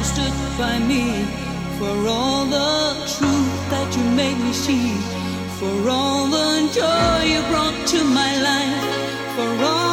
you stood by me, for all the truth that you made me see, for all the joy you brought to my life, for all.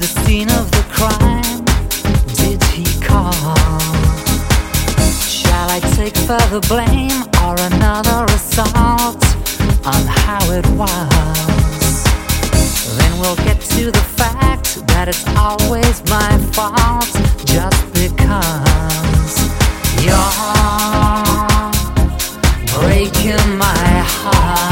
The scene of the crime? Did he call? Shall I take further blame or another assault on how it was. Then we'll get to the fact that it's always my fault just because you're breaking my heart.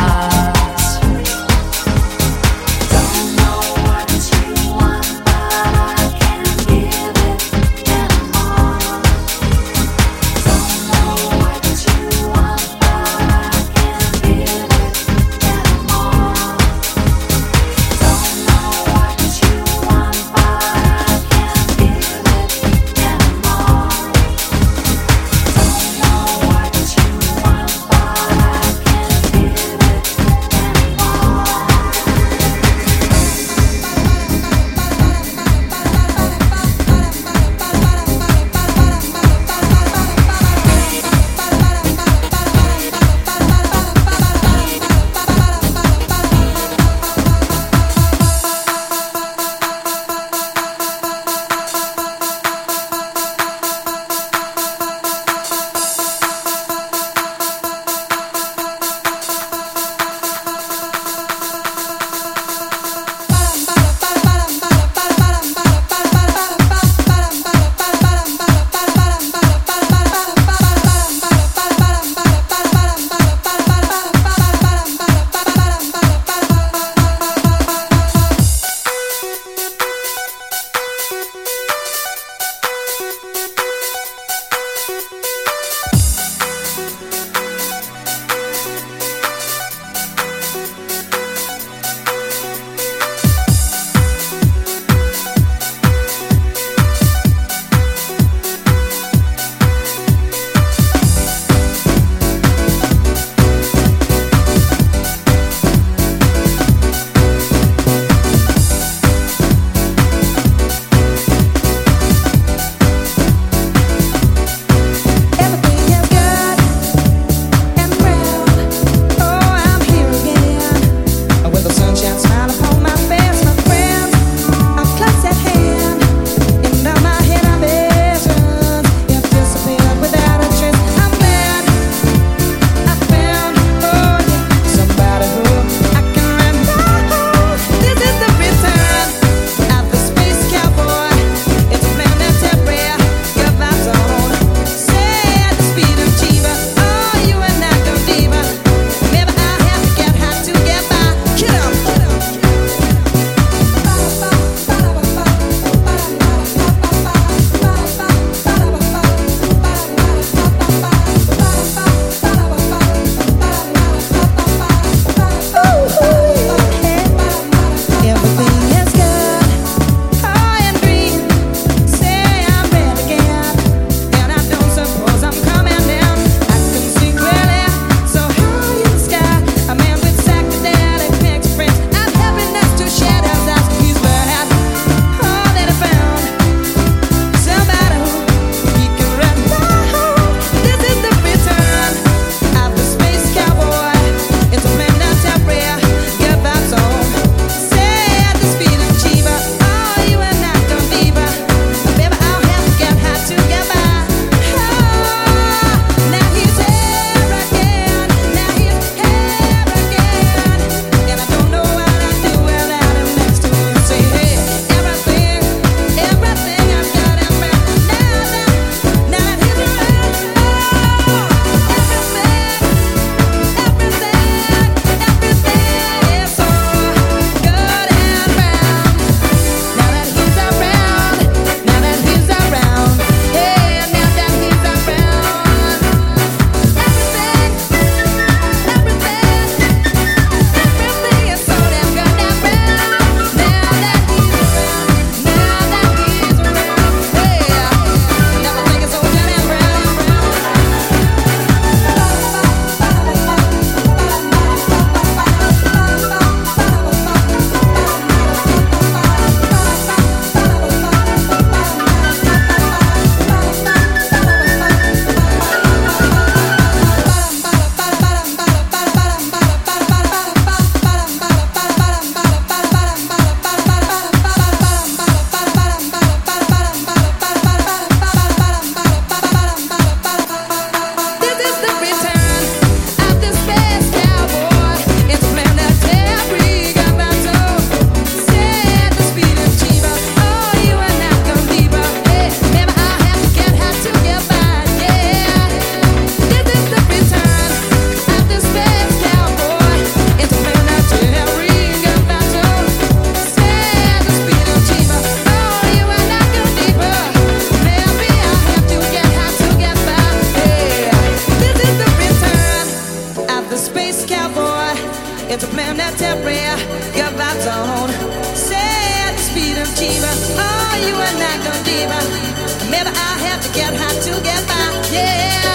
It's a planetary, your vibe's on. Set the speed of Chiba, oh, you and I go deeper. Maybe I have to get high to get by, yeah.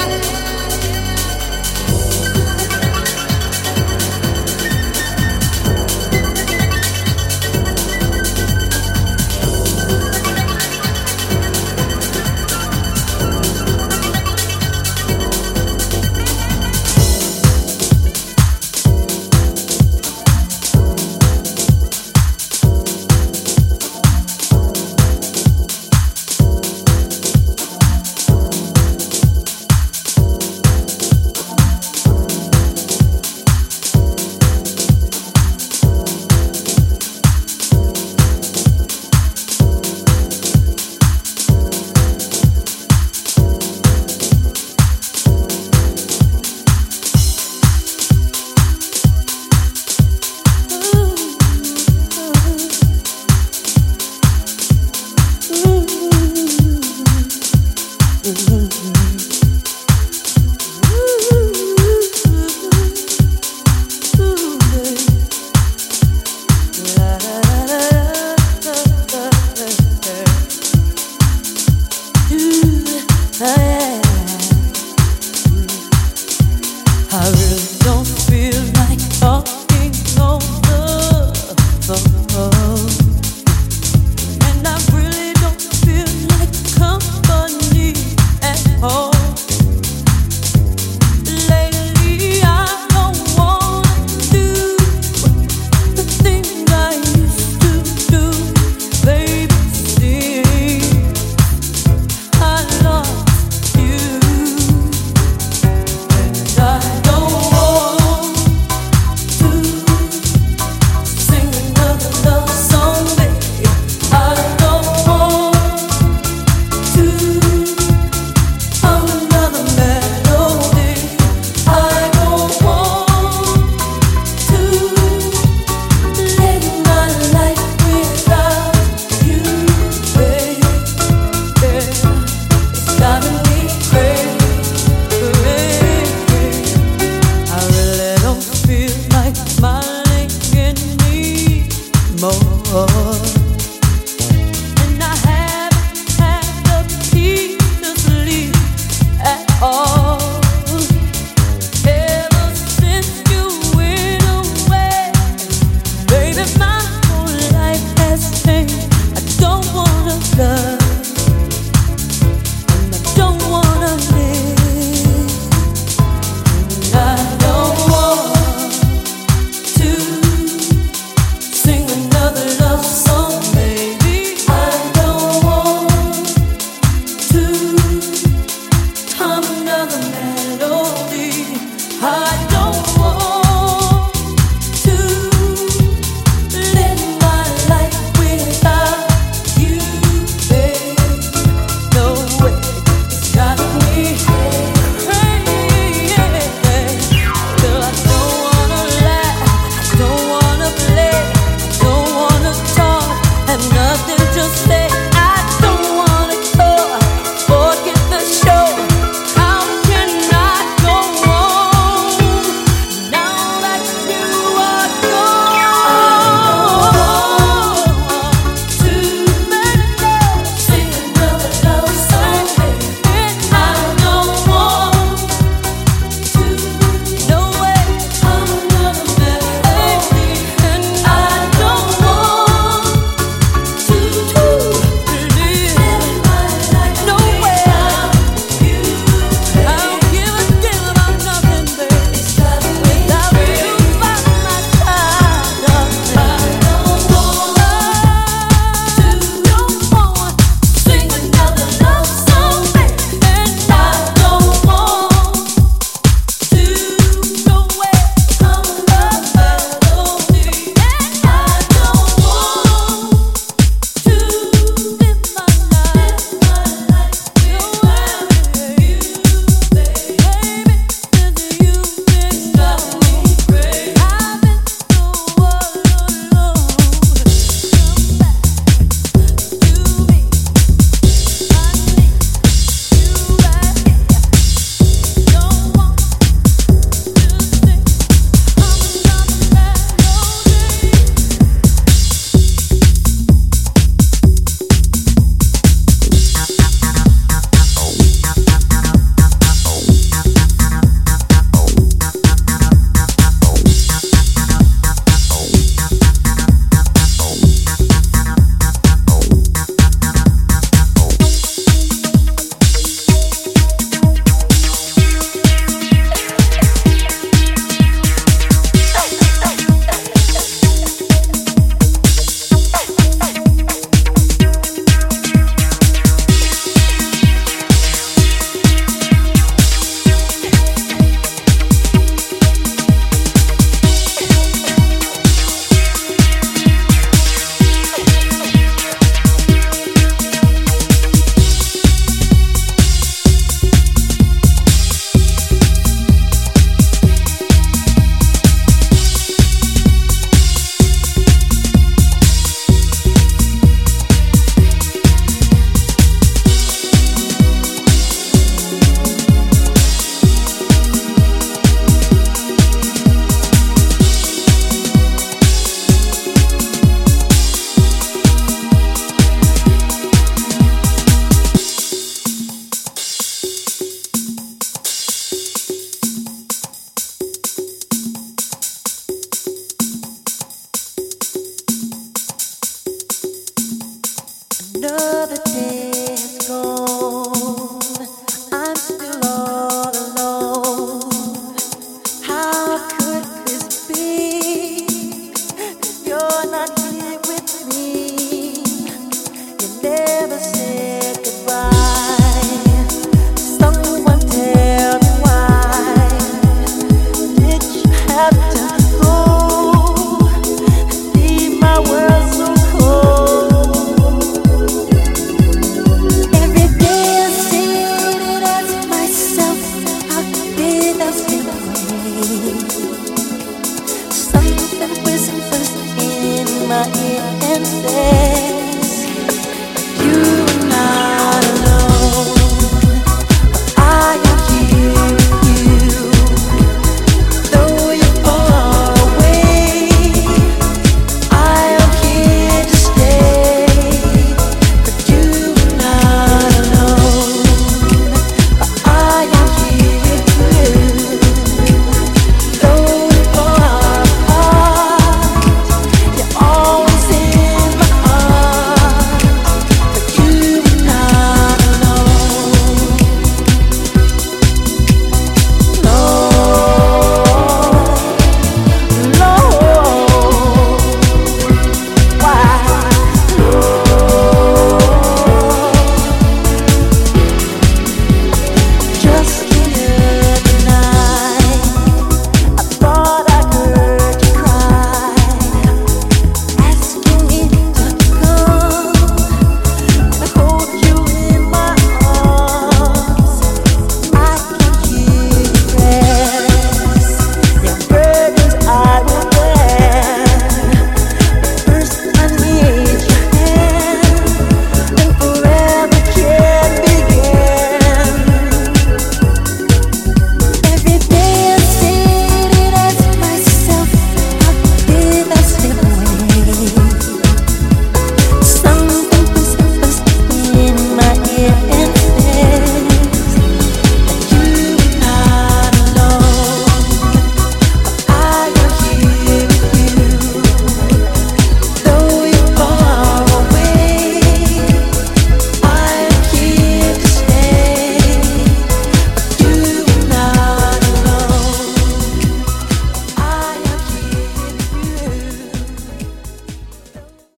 Another